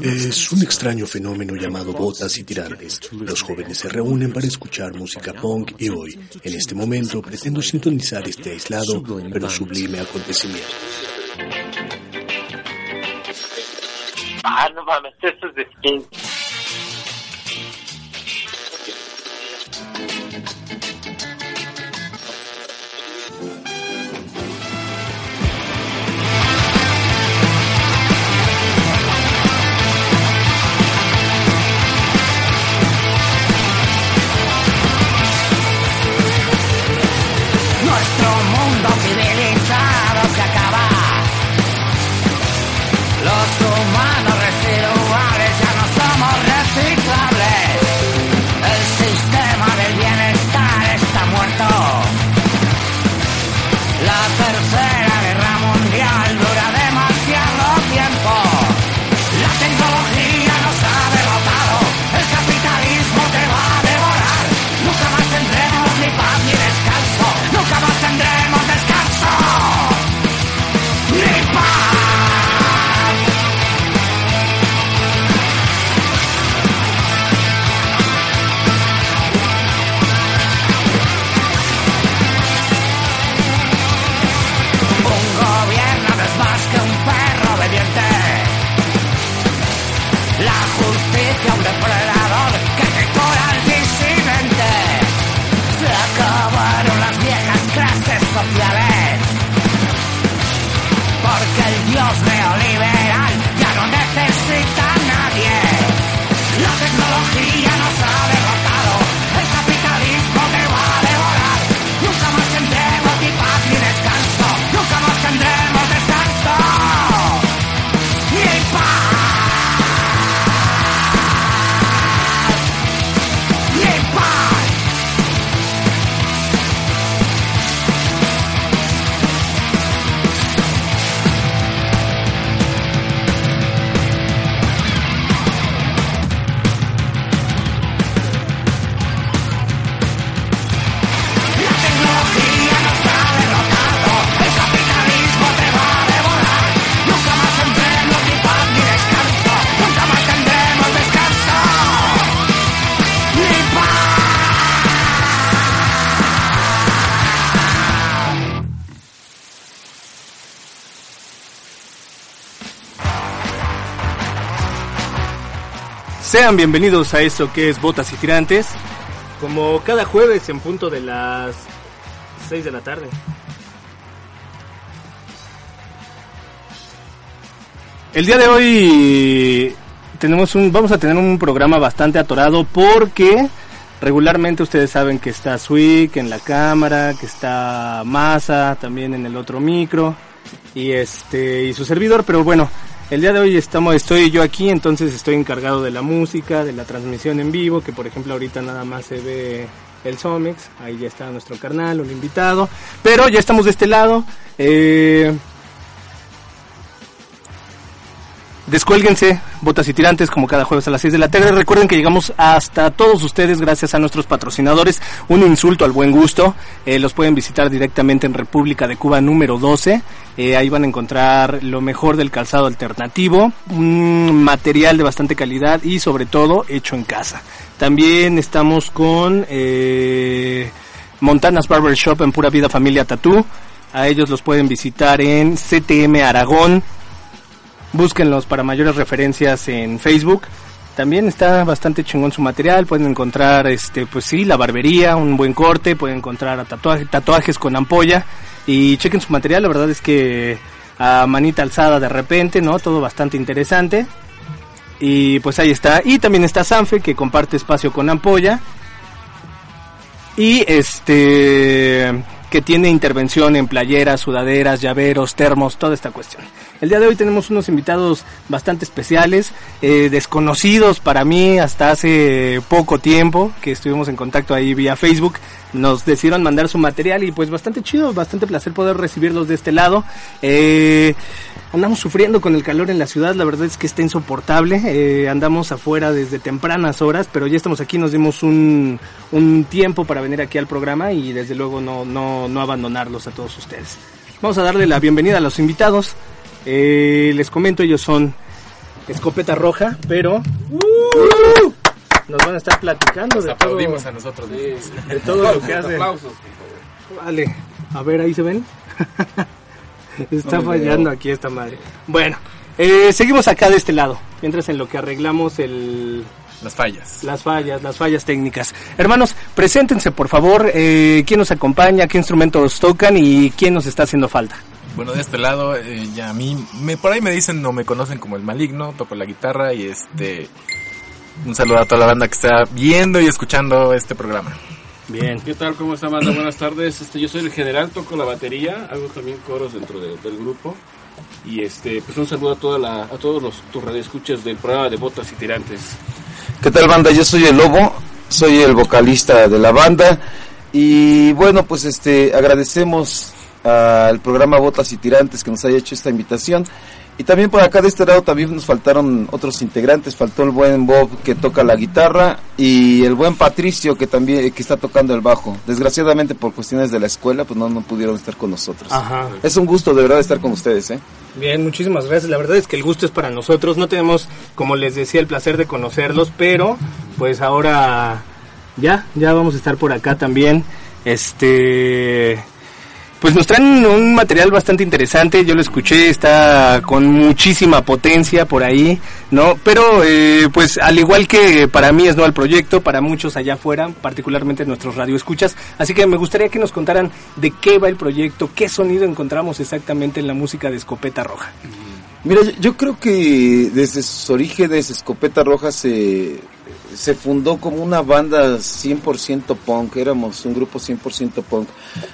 Es un extraño fenómeno llamado botas y tirantes. Los jóvenes se reúnen para escuchar música punk y hoy, en este momento, pretendo sintonizar este aislado pero sublime acontecimiento. Ah, no mames, esto es de skin. Sean bienvenidos a eso que es Botas y Tirantes, como cada jueves en punto de las 6 de la tarde. El día de hoy tenemos un, vamos a tener un programa bastante atorado porque regularmente ustedes saben que está Swick en la cámara, que está Masa también en el otro micro y este y su servidor, pero bueno, el día de hoy estamos estoy yo aquí, entonces estoy encargado de la música, de la transmisión en vivo, que por ejemplo ahorita nada más se ve el Somex, ahí ya está nuestro carnal, un invitado, pero ya estamos de este lado. Eh, Descuélguense, botas y tirantes, como cada jueves a las 6 de la tarde. Recuerden que llegamos hasta todos ustedes gracias a nuestros patrocinadores. Un insulto al buen gusto. Eh, los pueden visitar directamente en República de Cuba número 12. Eh, ahí van a encontrar lo mejor del calzado alternativo, un material de bastante calidad y sobre todo hecho en casa. También estamos con eh, Montanas Barber Shop en Pura Vida Familia Tatú. A ellos los pueden visitar en CTM Aragón, Búsquenlos para mayores referencias en Facebook. También está bastante chingón su material. Pueden encontrar, este, pues sí, la barbería, un buen corte. Pueden encontrar tatuaje, tatuajes con ampolla. Y chequen su material. La verdad es que a manita alzada de repente, ¿no? Todo bastante interesante. Y pues ahí está. Y también está Sanfe que comparte espacio con ampolla. Y este que tiene intervención en playeras, sudaderas, llaveros, termos, toda esta cuestión. El día de hoy tenemos unos invitados bastante especiales, eh, desconocidos para mí hasta hace poco tiempo, que estuvimos en contacto ahí vía Facebook. Nos decidieron mandar su material y pues bastante chido, bastante placer poder recibirlos de este lado. Eh, andamos sufriendo con el calor en la ciudad, la verdad es que está insoportable. Eh, andamos afuera desde tempranas horas, pero ya estamos aquí, nos dimos un, un tiempo para venir aquí al programa y desde luego no, no, no abandonarlos a todos ustedes. Vamos a darle la bienvenida a los invitados. Eh, les comento, ellos son Escopeta Roja, pero ¡uh! Nos van a estar platicando de todo, Aplaudimos a nosotros mismos. de todo lo que hacen. Aplausos. Vale, a ver, ahí se ven. Está fallando aquí esta madre. Bueno, eh, seguimos acá de este lado, mientras en lo que arreglamos el, Las fallas. las fallas, las fallas técnicas. Hermanos, preséntense por favor, eh, quién nos acompaña, qué instrumentos tocan y quién nos está haciendo falta. Bueno, de este lado, eh, ya a mí, me, por ahí me dicen o me conocen como el maligno, toco la guitarra y este... Un saludo a toda la banda que está viendo y escuchando este programa. Bien. ¿Qué tal? ¿Cómo está, banda? Buenas tardes. Este, yo soy el general, toco la batería, hago también coros dentro de- del grupo. Y este, pues un saludo a, toda la, a todos los tus radioescuchas del programa de Botas y Tirantes. ¿Qué tal banda? Yo soy el Lobo, soy el vocalista de la banda y bueno, pues este agradecemos al programa Botas y Tirantes que nos haya hecho esta invitación y también por acá de este lado también nos faltaron otros integrantes, faltó el buen Bob que toca la guitarra y el buen Patricio que también que está tocando el bajo. Desgraciadamente por cuestiones de la escuela pues no, no pudieron estar con nosotros. Ajá. Es un gusto de verdad estar con ustedes, ¿eh? Bien, muchísimas gracias. La verdad es que el gusto es para nosotros. No tenemos, como les decía, el placer de conocerlos, pero pues ahora ya, ya vamos a estar por acá también. Este, pues nos traen un material bastante interesante. Yo lo escuché, está con muchísima potencia por ahí, ¿no? Pero eh, pues al igual que para mí es no el proyecto, para muchos allá afuera, particularmente nuestros radioescuchas. Así que me gustaría que nos contaran de qué va el proyecto, qué sonido encontramos exactamente en la música de Escopeta Roja. Mira, yo creo que desde sus orígenes Escopeta Roja se, se fundó como una banda 100% punk, éramos un grupo 100% punk.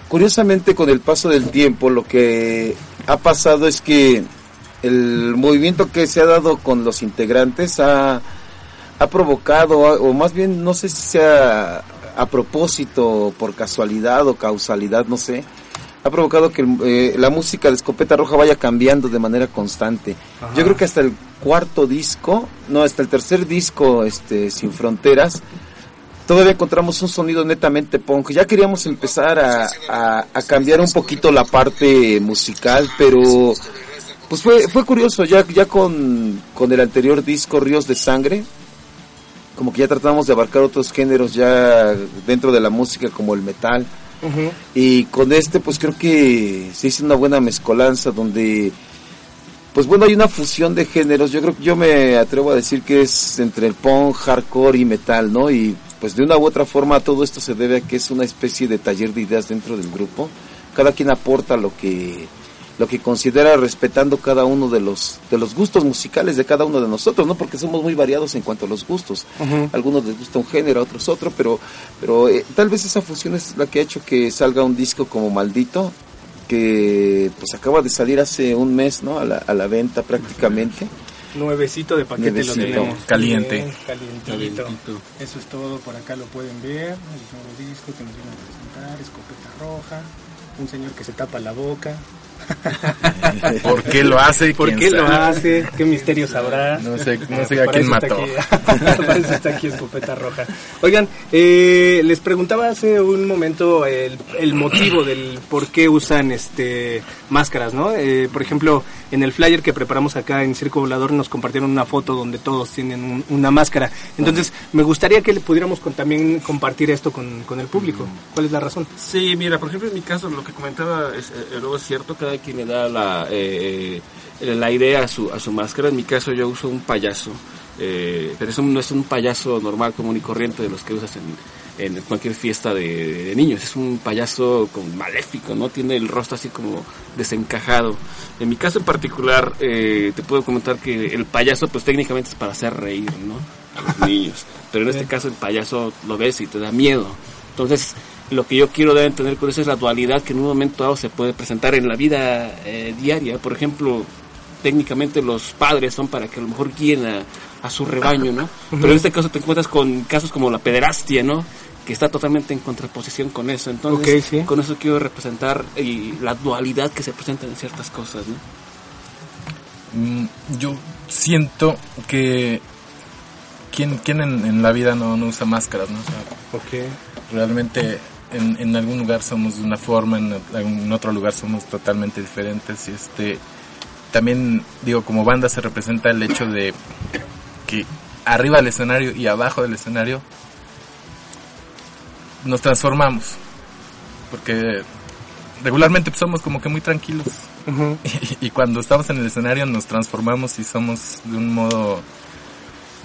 Curiosamente, con el paso del tiempo, lo que ha pasado es que el movimiento que se ha dado con los integrantes ha, ha provocado, o más bien no sé si sea a propósito, por casualidad o causalidad, no sé, ha provocado que eh, la música de Escopeta Roja vaya cambiando de manera constante. Yo creo que hasta el cuarto disco, no, hasta el tercer disco, este, Sin Fronteras, todavía encontramos un sonido netamente punk. Ya queríamos empezar a, a- a cambiar un poquito la parte musical, pero pues fue, fue curioso, ya, ya con, con el anterior disco, Ríos de Sangre, como que ya tratamos de abarcar otros géneros ya dentro de la música, como el metal. Y con este, pues creo que se hizo una buena mezcolanza donde, pues bueno, hay una fusión de géneros. Yo creo que yo me atrevo a decir que es entre el punk, hardcore y metal, ¿no? Y pues de una u otra forma todo esto se debe a que es una especie de taller de ideas dentro del grupo. Cada quien aporta lo que lo que considera respetando cada uno de los de los gustos musicales de cada uno de nosotros, ¿no? Porque somos muy variados en cuanto a los gustos. Algunos les gusta un género, a otros otro, pero pero eh, tal vez esa fusión es la que ha hecho que salga un disco como Maldito que pues acaba de salir hace un mes, ¿no? A la, a la venta prácticamente. Nuevecito de paquete Nuevecito. lo tenemos. Caliente. Bien, calientito. Eso es todo, por acá lo pueden ver. El nuevo disco que nos viene a presentar, escopeta roja, un señor que se tapa la boca. ¿Por qué lo hace? ¿Por ¿Quién qué lo sabe? hace? ¿Qué misterios habrá? No sé, no sé a quién mató. aquí- para eso está aquí Escopeta Roja. Oigan, eh, les preguntaba hace un momento el, el motivo del por qué usan este máscaras, ¿no? Eh, por ejemplo, en el flyer que preparamos acá en Circo Volador nos compartieron una foto donde todos tienen un- una máscara. Entonces, me gustaría que le pudiéramos con- también compartir esto con, con el público. ¿Cuál es la razón? Sí, mira, por ejemplo, en mi caso, lo que comentaba es, eh, luego es cierto, cada quien le da la, eh, eh, la idea a su, a su máscara. En mi caso, yo uso un payaso, eh, pero eso no es un payaso normal, común y corriente de los que usas en, en cualquier fiesta de, de niños. Es un payaso con maléfico, ¿no? Tiene el rostro así como desencajado. En mi caso en particular, eh, te puedo comentar que el payaso, pues técnicamente es para hacer reír, ¿no? A los niños. Pero en este caso, el payaso lo ves y te da miedo. Entonces, lo que yo quiero dar a entender con eso es la dualidad que en un momento dado se puede presentar en la vida eh, diaria. Por ejemplo, técnicamente los padres son para que a lo mejor guíen a, a su rebaño, ¿no? Pero en este caso te encuentras con casos como la pederastia, ¿no? Que está totalmente en contraposición con eso. Entonces, sí. con eso quiero representar y la dualidad que se presenta en ciertas cosas, ¿no? Mm, Yo siento que quién, quién en, en la vida no, no usa máscaras, ¿no? O sea, realmente en, en algún lugar somos de una forma, en, en otro lugar somos totalmente diferentes y este también, digo, como banda se representa el hecho de que arriba del escenario y abajo del escenario nos transformamos. Porque regularmente somos como que muy tranquilos. Y cuando estamos en el escenario nos transformamos y somos de un modo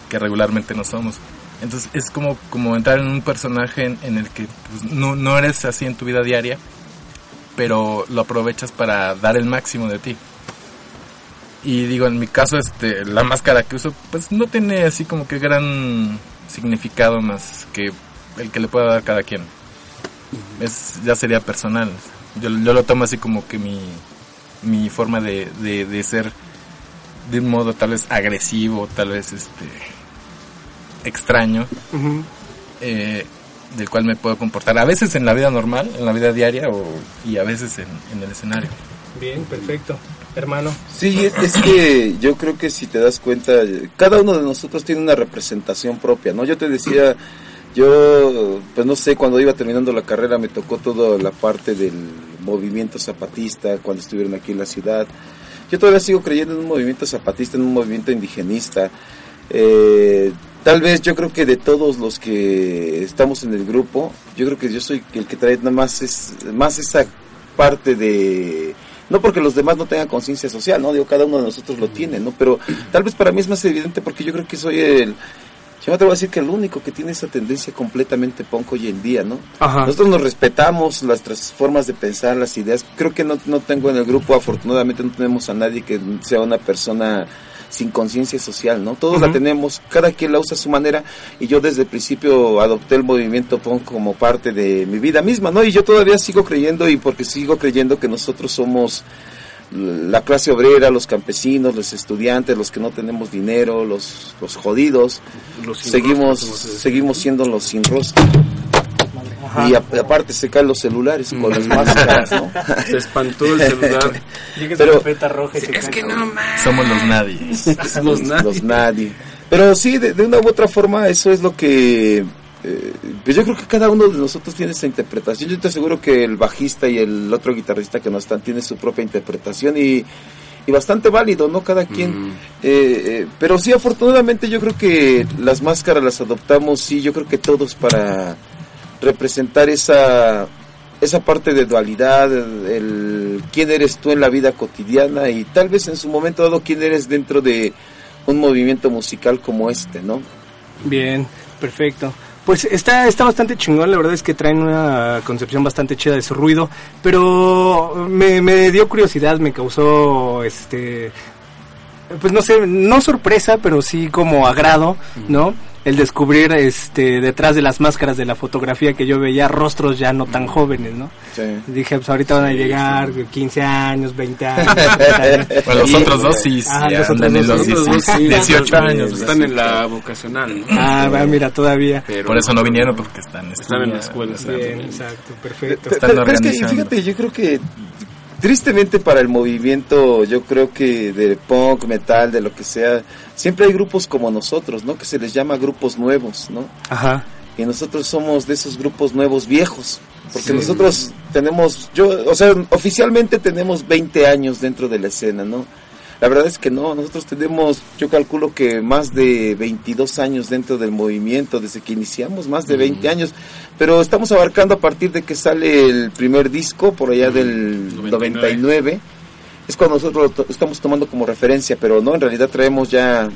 que regularmente no somos. Entonces es como, como entrar en un personaje en, en el que pues, no, no eres así en tu vida diaria, pero lo aprovechas para dar el máximo de ti. Y digo, en mi caso, este, la máscara que uso, pues no tiene así como que gran significado más que el que le pueda dar cada quien. Es, ya sería personal. Yo, yo lo tomo así como que mi, mi forma de, de, de ser de un modo tal vez agresivo, tal vez este extraño, eh, del cual me puedo comportar a veces en la vida normal, en la vida diaria o, y a veces en, en el escenario. Bien, perfecto. Hermano. Sí, es, es que yo creo que si te das cuenta, cada uno de nosotros tiene una representación propia, ¿no? Yo te decía, yo, pues no sé, cuando iba terminando la carrera me tocó toda la parte del movimiento zapatista, cuando estuvieron aquí en la ciudad. Yo todavía sigo creyendo en un movimiento zapatista, en un movimiento indigenista. Eh, tal vez yo creo que de todos los que estamos en el grupo, yo creo que yo soy el que trae nada más, es, más esa parte de no porque los demás no tengan conciencia social, ¿no? Digo, cada uno de nosotros lo tiene, ¿no? Pero tal vez para mí es más evidente porque yo creo que soy el... Yo me atrevo a decir que el único que tiene esa tendencia completamente punk hoy en día, ¿no? Ajá. Nosotros nos respetamos nuestras formas de pensar, las ideas. Creo que no, no tengo en el grupo, afortunadamente no tenemos a nadie que sea una persona sin conciencia social, ¿no? Todos la tenemos, cada quien la usa a su manera y yo desde el principio adopté el movimiento punk como parte de mi vida misma, ¿no? Y yo todavía sigo creyendo y porque sigo creyendo que nosotros somos la clase obrera, los campesinos, los estudiantes, los que no tenemos dinero, los, los jodidos, seguimos, seguimos siendo los sin rostro. Ajá. Y a- aparte se caen los celulares con las máscaras, ¿no? Se espantó el celular. Llega Pero- roja y se es cae. que no más. Somos los nadie. Los nadie. los nadie. Pero sí, de, de una u otra forma, eso es lo que. eh, pues yo creo que cada uno de nosotros tiene esa interpretación. Yo te aseguro que el bajista y el otro guitarrista que no están tienen su propia interpretación y, y bastante válido, ¿no? Cada quien. Mm. Eh, eh, pero sí, afortunadamente, yo creo que las máscaras las adoptamos, sí, yo creo que todos para representar esa esa parte de dualidad, el, quién eres tú en la vida cotidiana y tal vez en su momento dado quién eres dentro de un movimiento musical como este, ¿no? Bien, perfecto. Pues está, está bastante chingón, la verdad es que traen una concepción bastante chida de su ruido, pero me, me dio curiosidad, me causó, este, pues no sé, no sorpresa, pero sí como agrado, ¿no? El descubrir, este, detrás de las máscaras de la fotografía que yo veía rostros ya no tan jóvenes, ¿no? Sí. Dije, pues ahorita van a llegar 15 años, 20 años. Bueno, los Y- otros dos sí, Ah, ya los andan en otros los dos, Los dos 18, sí, 18 años. Están en la vocacional, ¿no? Ah, va, mira, todavía. Pero- Por eso no vinieron, porque están Están en la escuela, Bien, exacto, perfecto. Están Pero, pero es que, fíjate, yo creo que tristemente para el movimiento, yo creo que de punk, metal, de lo que sea, siempre hay grupos como nosotros, ¿no? Que se les llama grupos nuevos, ¿no? Ajá. y nosotros somos de esos grupos nuevos viejos, porque Sí. nosotros tenemos, yo, o sea, oficialmente tenemos 20 años dentro de la escena, ¿no? La verdad es que no, nosotros tenemos, yo calculo que más de 22 años dentro del movimiento, desde que iniciamos, más de 20 años, pero estamos abarcando a partir de que sale el primer disco, por allá del 99. 99, es cuando nosotros lo to- estamos tomando como referencia, pero no, en realidad traemos ya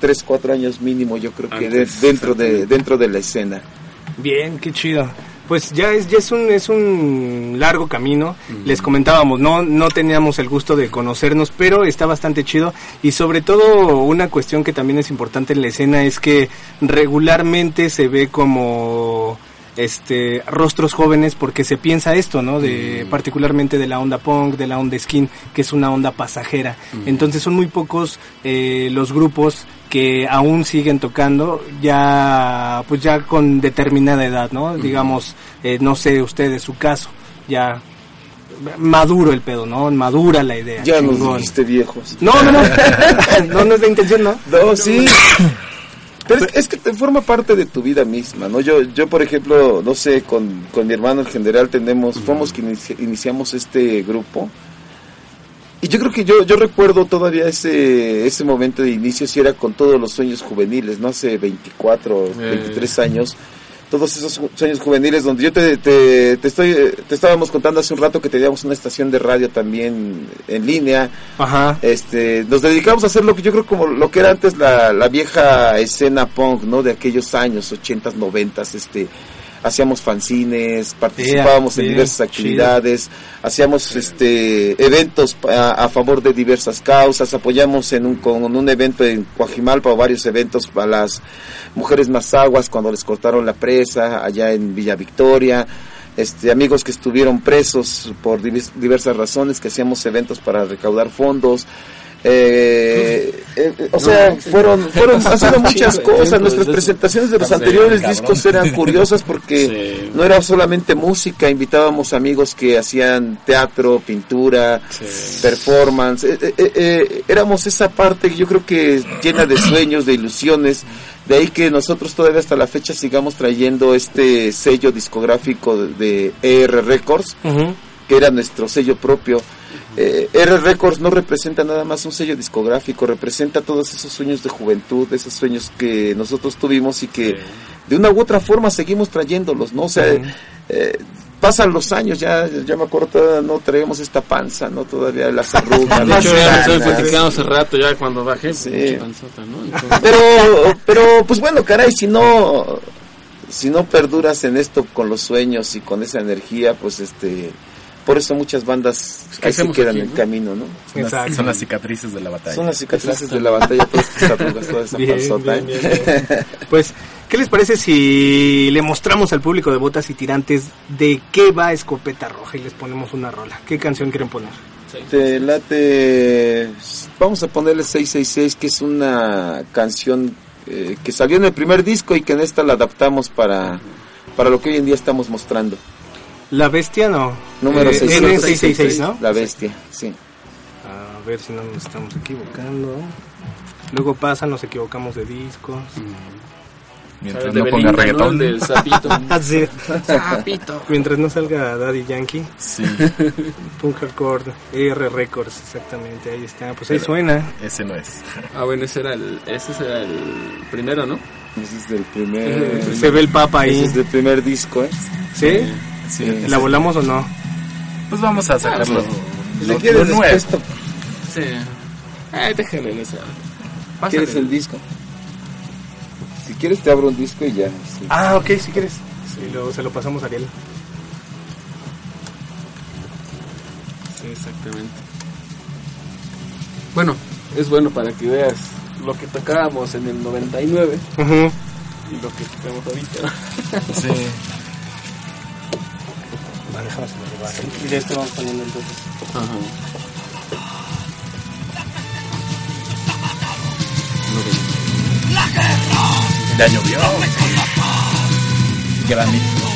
3, 4 años mínimo, yo creo que de- dentro, de, dentro de la escena. Bien, qué chido. Pues ya es, ya es un, es un largo camino. Les comentábamos, no, no teníamos el gusto de conocernos, pero está bastante chido. Y sobre todo, una cuestión que también es importante en la escena es que regularmente se ve como este rostros jóvenes porque se piensa esto, ¿no? De particularmente de la onda punk, de la onda skin, que es una onda pasajera. Entonces son muy pocos eh, los grupos que aún siguen tocando ya pues ya con determinada edad, ¿no? Digamos, eh, no sé ustedes su caso, ya maduro el pedo, ¿no? Madura la idea. Ya nos chingón. dijiste viejos. No, no, no. no, no es la intención, ¿no? No, sí. Pero es, es que te forma parte de tu vida misma, ¿no? Yo, yo por ejemplo, no sé, con, con mi hermano en general tenemos, fuimos que inici- iniciamos este grupo. y yo creo que yo, yo recuerdo todavía ese, ese momento de inicio, si era con todos los sueños juveniles, ¿no? Hace 24, 23 años. Todos esos sueños juveniles donde yo te, te, te estoy, te estábamos contando hace un rato que teníamos una estación de radio también en línea. Ajá. Este, nos dedicamos a hacer lo que yo creo como lo que era antes la, la vieja escena punk, ¿no? De aquellos años, 80s, 90s, este, hacíamos fanzines, participábamos en diversas actividades, hacíamos este eventos a, a favor de diversas causas, apoyamos en un con un evento en Coajimalpa o varios eventos para las mujeres mazaguas cuando les cortaron la presa allá en Villa Victoria. Este, amigos que estuvieron presos por diversas razones, que hacíamos eventos para recaudar fondos. Eh, eh, o sea, fueron, fueron, sido muchas cosas. Nuestras presentaciones de los anteriores discos eran curiosas porque Sí. no era solamente música, invitábamos amigos que hacían teatro, pintura, performance. Eh, eh, eh, eh, éramos esa parte que yo creo que llena de sueños, de ilusiones. De ahí que nosotros todavía hasta la fecha sigamos trayendo este sello discográfico de, de ER Records. Que era nuestro sello propio. Eh, R Records no representa nada más un sello discográfico, representa todos esos sueños de juventud, esos sueños que nosotros tuvimos y que de una u otra forma seguimos trayéndolos, ¿no? O sea, eh, pasan los años, ya, ya me acuerdo, todavía no traemos esta panza, ¿no? Todavía las arrugas, De las hecho, ya estoy canas. platicando hace rato, ya cuando bajé, Sí. panzota, ¿no? Entonces, pero pero pues bueno caray si no si no perduras en esto con los sueños y con esa energía pues este por eso muchas bandas ¿qué ahí se quedan aquí, en no? camino no Son las, Exacto. son las cicatrices de la batalla. son las cicatrices de la batalla todas estas arrugas toda esa Bien, panzota bien, ¿eh? bien, bien. Pues, ¿qué les parece si le mostramos al público de Botas y Tirantes de qué va Escopeta Roja y les ponemos una rola? ¿Qué canción quieren poner? te late vamos a ponerle 666 que es una canción eh, que salió en el primer disco y que en esta la adaptamos para para lo que hoy en día estamos mostrando La Bestia, no. número Eh, 666 N666, ¿no? la bestia sí A ver si no nos estamos equivocando. Luego pasa, nos equivocamos de discos. Mientras ¿sabes? De no ponga reggaetón. El del sapito. Así. sapito. Mientras no salga Daddy Yankee, Sí, Punk Hardcore, ER Records, exactamente, ahí está. Pues ahí suena. ese no es. Ah, bueno, ese era el, ese era el primero, ¿no? ese es del primer Se ve el Papa ese ahí. es del primer disco eh ¿Sí? Sí, ¿La volamos o no? Pues vamos a sacarlo. Si Lo, quieres lo nuevo. Sí. Ay, déjale en esa. ¿Quieres el disco? Si quieres te abro un disco y ya. sí. Ah, ok, si quieres. Y luego se lo pasamos a Ariel. Sí, exactamente. Bueno, es bueno para que veas lo que tocábamos en el 99 Ujú. y lo que tocamos ahorita. Sí. Déjame se lo llevar. Y de este vamos poniendo entonces. Ajá. Ya llovió. Granito.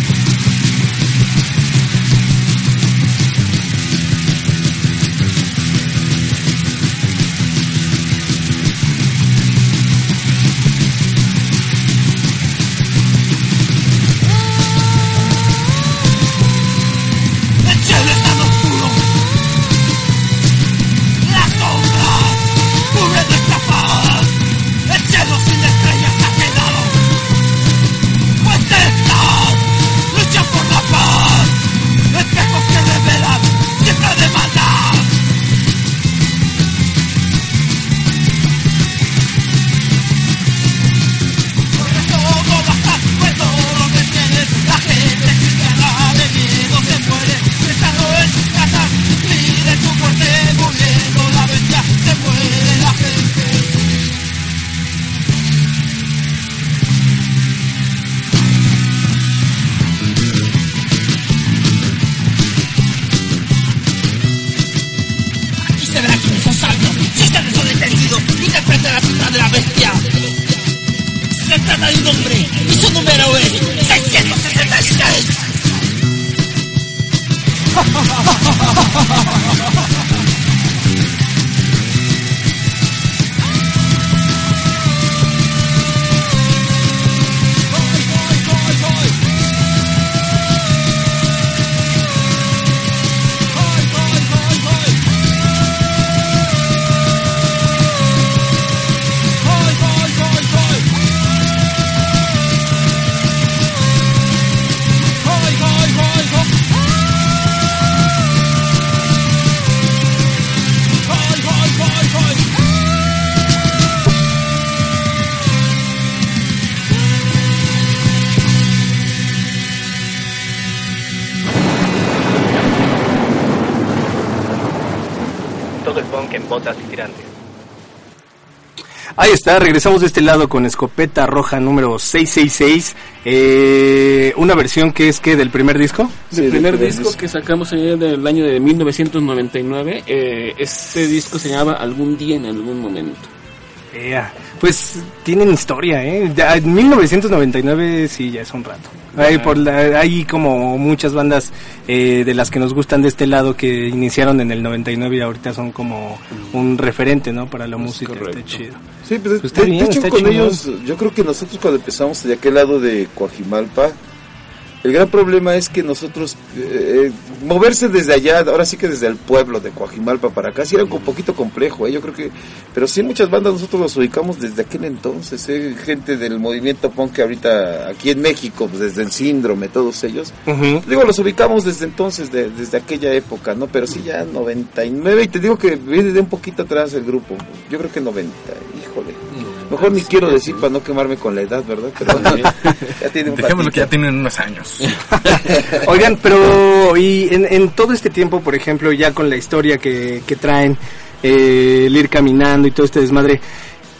está, regresamos de este lado con Escopeta Roja número 666. Eh, una versión que es que del primer disco. el primer disco que sacamos en el año de 1999, eh, este disco se llamaba Algún día en algún momento. Ea, pues tienen historia, ¿eh? Ya, en 1999 sí, ya es un rato. Hay, por la- hay como muchas bandas eh, de las que nos gustan de este lado que iniciaron en el 99 y ahorita son como un referente, ¿no? Para la música. Está correcto. chido. Sí, pues, Pues está de, de bien, hecho está con chingón. ellos, yo creo que nosotros cuando empezamos de aquel lado de Coajimalpa, el gran problema es que nosotros, eh, moverse desde allá, ahora sí que desde el pueblo de Coajimalpa para acá, sí era un poquito complejo, ¿eh? yo creo que, pero sí muchas bandas nosotros los ubicamos desde aquel entonces, ¿eh? gente del movimiento punk que ahorita aquí en México, pues, desde el síndrome, todos ellos. Digo, los ubicamos desde entonces, de- desde aquella época, ¿no? Pero sí, ya 99, y te digo que viene de un poquito atrás el grupo. Yo creo que 90, híjole. Mejor ni quiero decir para no quemarme con la edad, ¿verdad? Pero ya tiene un Dejémoslo que ya tienen unos años. Oigan, pero y en, en todo este tiempo, por ejemplo, ya con la historia que, que traen, eh, el ir caminando y todo este desmadre,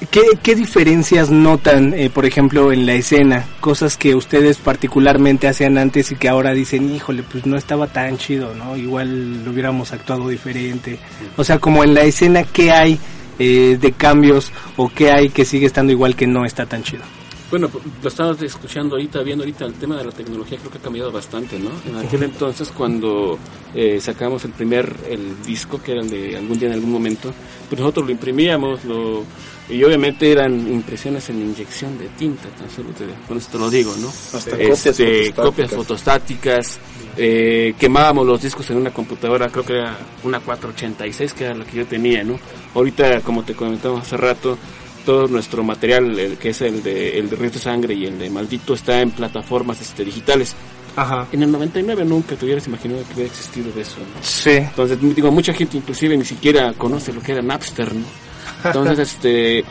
¿qué, qué diferencias notan, eh, por ejemplo, en la escena? Cosas que ustedes particularmente hacían antes y que ahora dicen, híjole, pues no estaba tan chido, ¿no? Igual lo hubiéramos actuado diferente. O sea, como en la escena, ¿qué hay eh, de cambios o qué hay que sigue estando igual que no está tan chido? Bueno, pues, lo estamos escuchando ahorita, viendo ahorita el tema de la tecnología, creo que ha cambiado bastante, ¿no? En aquel entonces, cuando eh, sacamos el primer el disco, que era el de algún día en algún momento, pues nosotros lo imprimíamos, lo y obviamente eran impresiones en inyección de tinta, tan solo te, con esto lo digo, ¿no? Hasta copias Este, fotostáticas. copias fotostáticas, eh, quemábamos los discos en una computadora, creo que era una 486, que era la que yo tenía, ¿no? Ahorita, como te comentamos hace rato, todo nuestro material, el que es el de, el de Ríos de Sangre y el de Maldito, está en plataformas este, digitales. Ajá. En el 99 nunca te hubieras imaginado que hubiera existido eso, ¿no? Sí. Entonces, digo, mucha gente inclusive ni siquiera conoce lo que era Napster, ¿no? Entonces, este,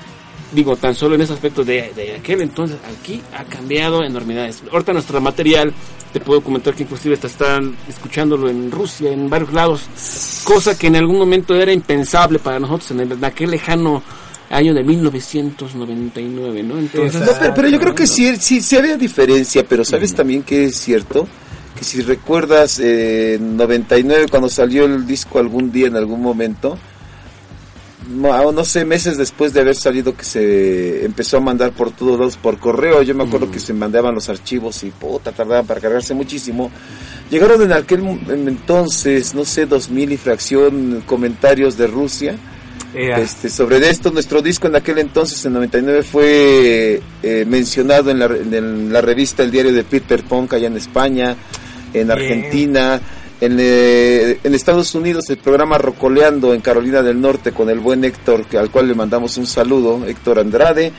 digo, tan solo en ese aspecto de, de aquel entonces, aquí ha cambiado enormidades. Ahorita nuestro material, te puedo comentar que inclusive hasta están escuchándolo en Rusia, en varios lados, cosa que en algún momento era impensable para nosotros en, el- en aquel lejano año de 1999, ¿no? Entonces, No, pero, pero yo creo que sí, sí, sí había diferencia, pero sabes también que es cierto que si recuerdas eh, en 99 cuando salió el disco algún día en algún momento, no, no sé, meses después de haber salido que se empezó a mandar por todos lados por correo, yo me acuerdo que se mandaban los archivos y puta, tardaban para cargarse muchísimo. Llegaron en aquel entonces, no sé, 2000 y fracción comentarios de Rusia. Este, sobre esto, nuestro disco en aquel entonces, en 99, fue eh, mencionado en la, en la revista El Diario de Peter Punk allá en España, en Argentina, en, eh, en Estados Unidos, el programa Rocoleando en Carolina del Norte con el buen Héctor, que, al cual le mandamos un saludo, Héctor Andrade.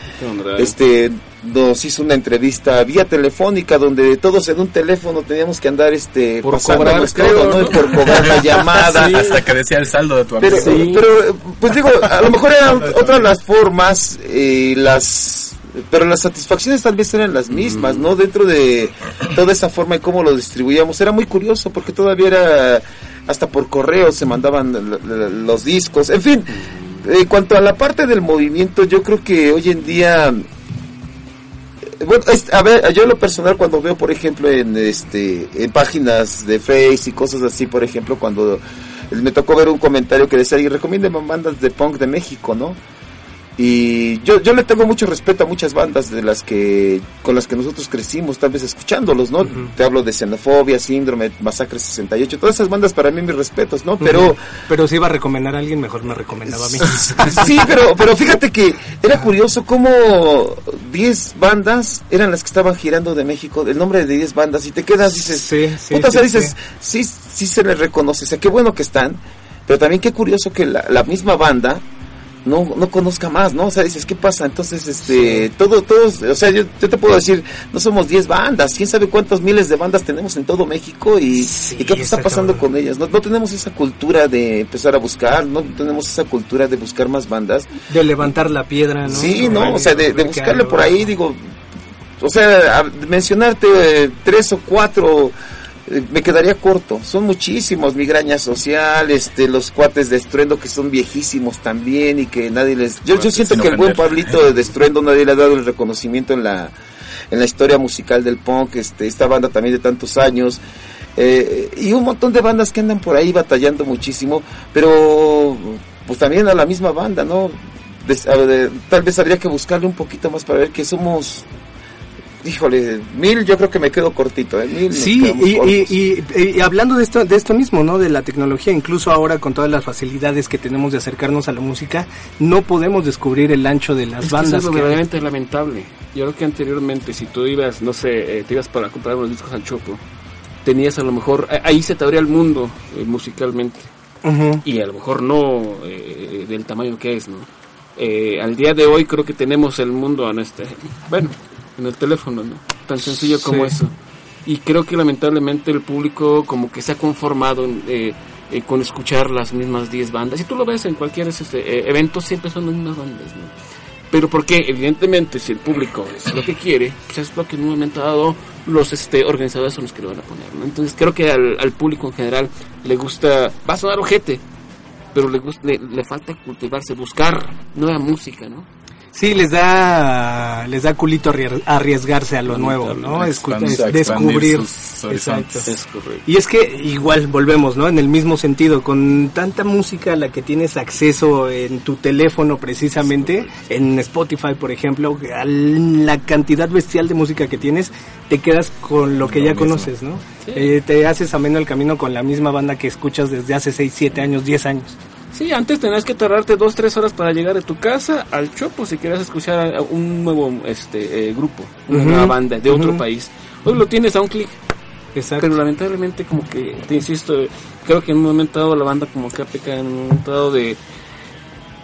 Este nos hizo una entrevista vía telefónica donde todos en un teléfono teníamos que andar este Por cobrar, todo, creo, ¿no? ¿no? por cobrar la llamada Sí, hasta que decía el saldo de tu amigo. pero, pero, pues digo, a lo mejor eran otras las formas, eh, las, pero las satisfacciones tal vez eran las mismas, ¿no? Dentro de toda esa forma y cómo lo distribuíamos, era muy curioso porque todavía era, hasta por correo se mandaban los discos, en fin. En cuanto a la parte del movimiento, yo creo que hoy en día bueno, a ver, yo lo personal cuando veo, por ejemplo, en este en páginas de Face y cosas así, por ejemplo, cuando me tocó ver un comentario que decía, y recomienden bandas de punk de México, ¿no? Y yo, yo le tengo mucho respeto a muchas bandas de las que con las que nosotros crecimos, tal vez escuchándolos, ¿no? Te hablo de Xenofobia, Síndrome, Masacre 68, todas esas bandas para mí mis respetos, ¿no? Pero Pero si iba a recomendar a alguien, mejor me recomendaba a mí. sí, pero pero fíjate que era curioso cómo 10 bandas eran las que estaban girando de México, el nombre de 10 bandas y te quedas dices, Sí, sí, puta, o sea, sí, dices, sí. sí se les reconoce, o sea, qué bueno que están, pero también qué curioso que la, la misma banda no, no conozca más, ¿no? O sea, dices, ¿qué pasa? Entonces, este, todo, todos, o sea, yo, yo te puedo decir, no somos 10 bandas, quién sabe cuántos miles de bandas tenemos en todo México y, Sí, y qué está está pasando cabrón. con ellas. No, no tenemos esa cultura de empezar a buscar, no tenemos esa cultura de buscar más bandas. De levantar la piedra, ¿no? Sí, no, o sea, de, buscarle por ahí, digo, o sea, mencionarte eh, tres o cuatro me quedaría corto. Son muchísimos, migraña social, este, los cuates de Estruendo que son viejísimos también y que nadie les... Yo, yo siento que el buen. Pablito de Estruendo nadie le ha dado el reconocimiento en la, en la historia musical del punk, este, esta banda también de tantos años. eh, y un montón de bandas que andan por ahí batallando muchísimo, pero pues también a la misma banda, ¿no? Des- a ver, tal vez habría que buscarle un poquito más para ver que somos, híjole, mil yo creo que me quedo cortito, ¿eh? Mil Sí, y, cortos. y, y- y hablando de esto, de esto mismo, ¿no? De la tecnología, incluso ahora con todas las facilidades que tenemos de acercarnos a la música, no podemos descubrir el ancho de las Es que bandas. eso es lo que verdaderamente lamentable. Yo creo que anteriormente, si tú ibas, no sé, eh, te ibas para comprar unos discos al Chopo, tenías a lo mejor, ahí se te abría el mundo eh, musicalmente. Y a lo mejor no eh, del tamaño que es, ¿no? Eh, al día de hoy creo que tenemos el mundo a nuestra, bueno, en el teléfono, ¿no? Tan sencillo como Sí. eso. Y creo que lamentablemente el público como que se ha conformado eh, eh, con escuchar las mismas 10 bandas. Y tú lo ves en cualquier este, eh, evento, siempre son las mismas bandas, ¿no? Pero porque evidentemente si el público es lo que quiere, pues es lo que en un momento dado los este, organizadores son los que lo van a poner, ¿no? Entonces creo que al, al público en general le gusta, va a sonar ojete, pero le, le, le falta cultivarse, buscar nueva música, ¿no? Sí, les da, les da culito arriesgarse a lo nuevo, ¿no? Expandir- es- expandir descubrir. Exacto. Y es que igual volvemos, ¿no? En el mismo sentido, con tanta música a la que tienes acceso en tu teléfono precisamente, en Spotify, por ejemplo, a la cantidad bestial de música que tienes, te quedas con lo que Lo ya mismo. conoces, ¿no? Eh, te haces ameno el camino con la misma banda que escuchas desde hace 6, 7 años, 10 años. Sí, antes tenías que tardarte dos, tres horas para llegar de tu casa al Chopo si querías escuchar a un nuevo este eh, grupo, una nueva banda de otro país. Hoy lo tienes a un clic, Exacto. pero lamentablemente como que, te insisto, creo que en un momento dado la banda como que ha pecado en un momento dado de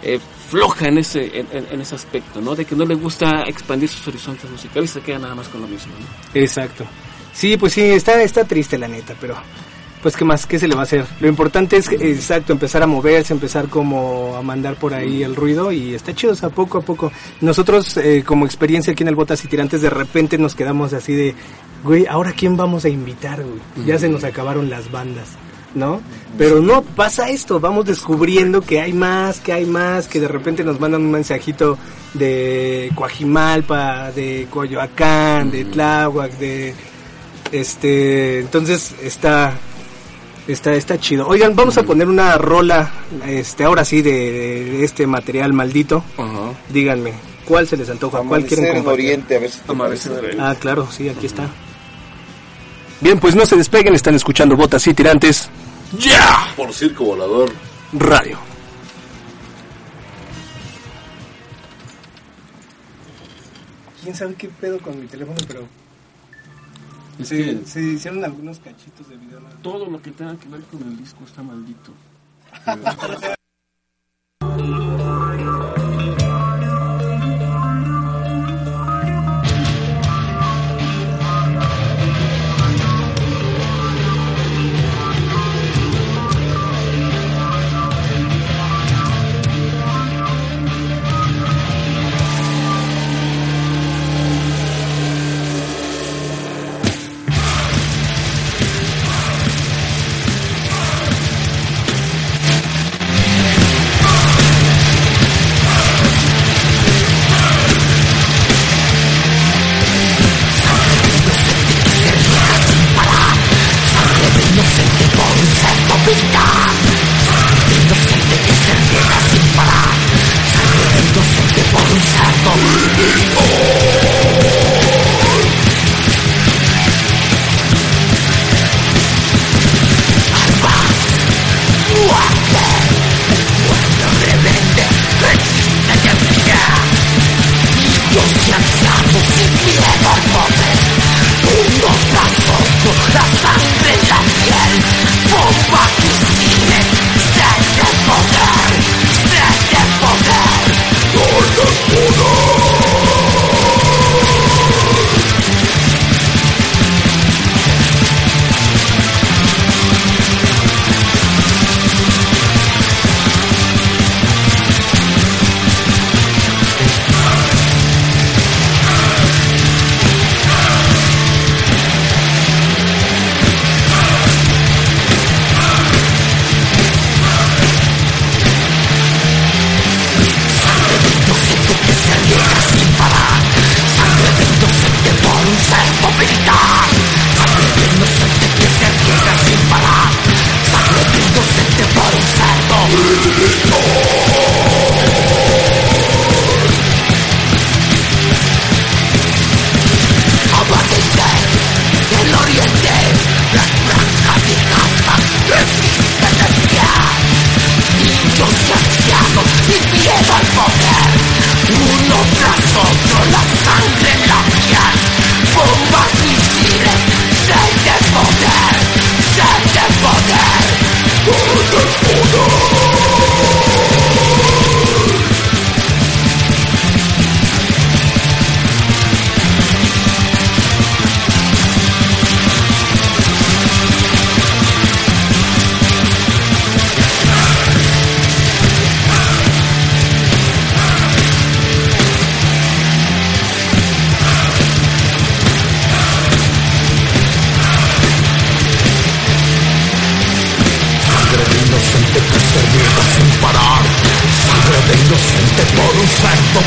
eh, floja en ese en- en ese aspecto, ¿no? De que no le gusta expandir sus horizontes musicales y se queda nada más con lo mismo, ¿no? Exacto. Sí, pues sí, está, está triste la neta, pero pues qué más, qué se le va a hacer. Lo importante es, exacto, empezar a moverse, empezar como a mandar por ahí el ruido y está chido, o sea, poco a poco. Nosotros eh, como experiencia aquí en el Botas y Tirantes de repente nos quedamos así de, güey, ahora quién vamos a invitar, güey. Ya se nos acabaron las bandas. ¿No? Pero no pasa esto, vamos descubriendo que hay más, que hay más, que de repente nos mandan un mensajito de Coajimalpa, de Coyoacán, de Tláhuac, de este, entonces está está está chido. Oigan, vamos a poner una rola este ahora sí de, de este material maldito. Ajá. Díganme, ¿cuál se les antoja? ¿Cuál quieren compartir? Oriente, a ver si Amanecer Ah, claro, sí, aquí está. Bien, pues no se despeguen, están escuchando Botas y Tirantes ¡Ya! Por Circo Volador. Radio. ¿Quién sabe qué pedo con mi teléfono? Pero Es se, hicieron algunos cachitos de video. ¿no? todo lo que tenga que ver con el disco está maldito. La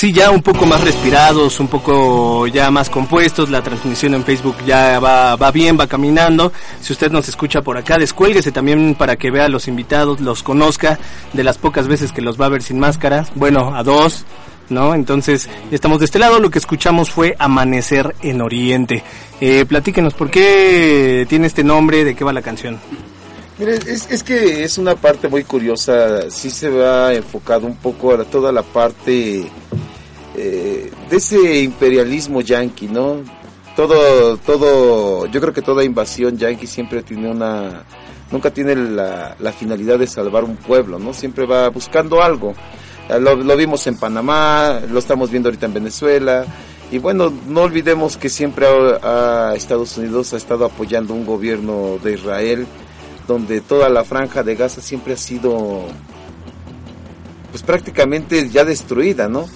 sí, ya un poco más respirados, un poco ya más compuestos, la transmisión en Facebook ya va, va bien, va caminando. Si usted nos escucha por acá, descuélguese también para que vea a los invitados, los conozca de las pocas veces que los va a ver sin máscaras. Bueno, a dos, ¿no? Entonces, estamos de este lado, lo que escuchamos fue Amanecer en Oriente. Eh, platíquenos, ¿por qué tiene este nombre? ¿De qué va la canción? Mire, es, que es una parte muy curiosa, sí se va enfocado un poco a toda la parte eh, de ese imperialismo yanqui, ¿no? Todo, todo, yo creo que toda invasión yanqui siempre tiene una, nunca tiene la, finalidad de salvar un pueblo, ¿no? Siempre va buscando algo. Eh, Lo, lo vimos en Panamá, lo estamos viendo ahorita en Venezuela. Y bueno, no olvidemos que siempre a Estados Unidos ha estado apoyando un gobierno de Israel donde toda la franja de Gaza siempre ha sido pues prácticamente ya destruida, ¿no?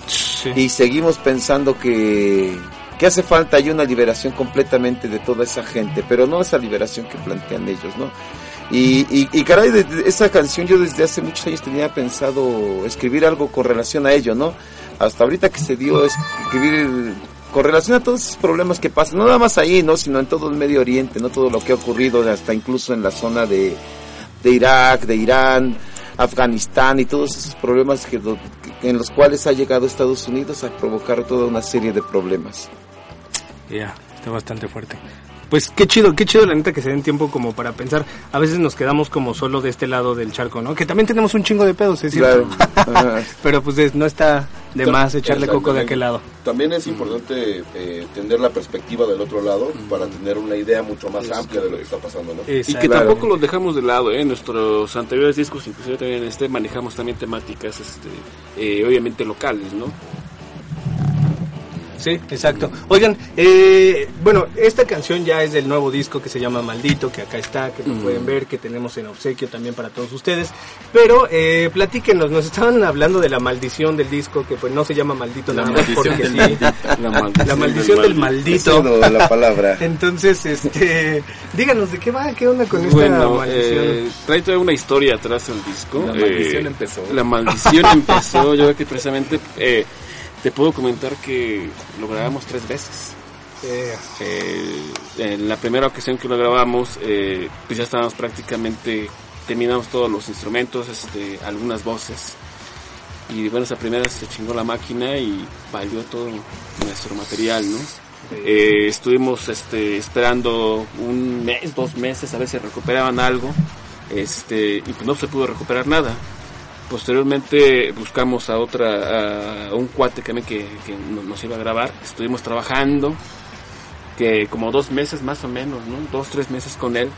Y seguimos pensando que, que hace falta hay una liberación completamente de toda esa gente, pero no esa liberación que plantean ellos, ¿no? Y, y, y caray, de, de esa canción yo desde hace muchos años tenía pensado escribir algo con relación a ello, ¿no? Hasta ahorita que se dio escribir con relación a todos esos problemas que pasan, no nada más ahí, ¿no? Sino en todo el Medio Oriente, ¿no? Todo lo que ha ocurrido, hasta incluso en la zona de, de Irak, de Irán, Afganistán y todos esos problemas que, en los cuales ha llegado Estados Unidos a provocar toda una serie de problemas. Ya, está bastante fuerte. Pues qué chido, qué chido la neta que se den tiempo como para pensar. A veces nos quedamos como solo de este lado del charco, ¿no? Que también tenemos un chingo de pedos, es cierto. Claro. Pero pues es- no está de más echarle coco de aquel lado. También es importante eh, tener la perspectiva del otro lado para tener una idea mucho más amplia de lo que está pasando, ¿no? Y que tampoco los dejamos de lado, ¿eh? Nuestros anteriores discos, inclusive también en este, manejamos también temáticas, este, eh, obviamente locales, ¿no? Sí, exacto. Oigan, eh, bueno, esta canción ya es del nuevo disco que se llama Maldito, que acá está, que lo pueden ver, que tenemos en obsequio también para todos ustedes. Pero eh, platíquenos, nos estaban hablando de la maldición del disco, que pues no se llama Maldito La nada más maldición porque del sí. maldito. La maldición, La maldición del maldito. Eso, la palabra. Entonces, este, díganos de qué va, qué onda con esta Bueno, maldición. eh, trae toda una historia atrás el disco. La Eh, maldición empezó. La maldición empezó, yo creo que precisamente eh, te puedo comentar que lo grabamos tres veces. Eh, Eh, en la primera ocasión que lo grabamos, eh, pues ya estábamos prácticamente, terminamos todos los instrumentos, este, algunas voces. Y bueno, esa primera se chingó la máquina y valió todo nuestro material, ¿no? Eh, estuvimos este, esperando un mes, dos meses a ver si recuperaban algo. Este, y pues no se pudo recuperar nada. Posteriormente buscamos a otra, a un cuate que, que, que no- nos iba a grabar. Estuvimos trabajando, que como dos meses más o menos, ¿no? Dos, tres meses con él.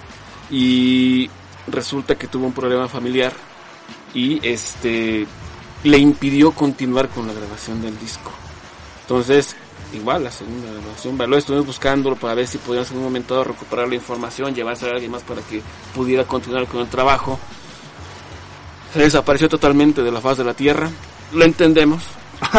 Y resulta que tuvo un problema familiar y este le impidió continuar con la grabación del disco. Entonces, igual la segunda grabación, lo estuvimos buscándolo para ver si podíamos en un momento recuperar la información, llevarse a alguien más para que pudiera continuar con el trabajo. Se desapareció totalmente de la faz de la tierra. Lo entendemos.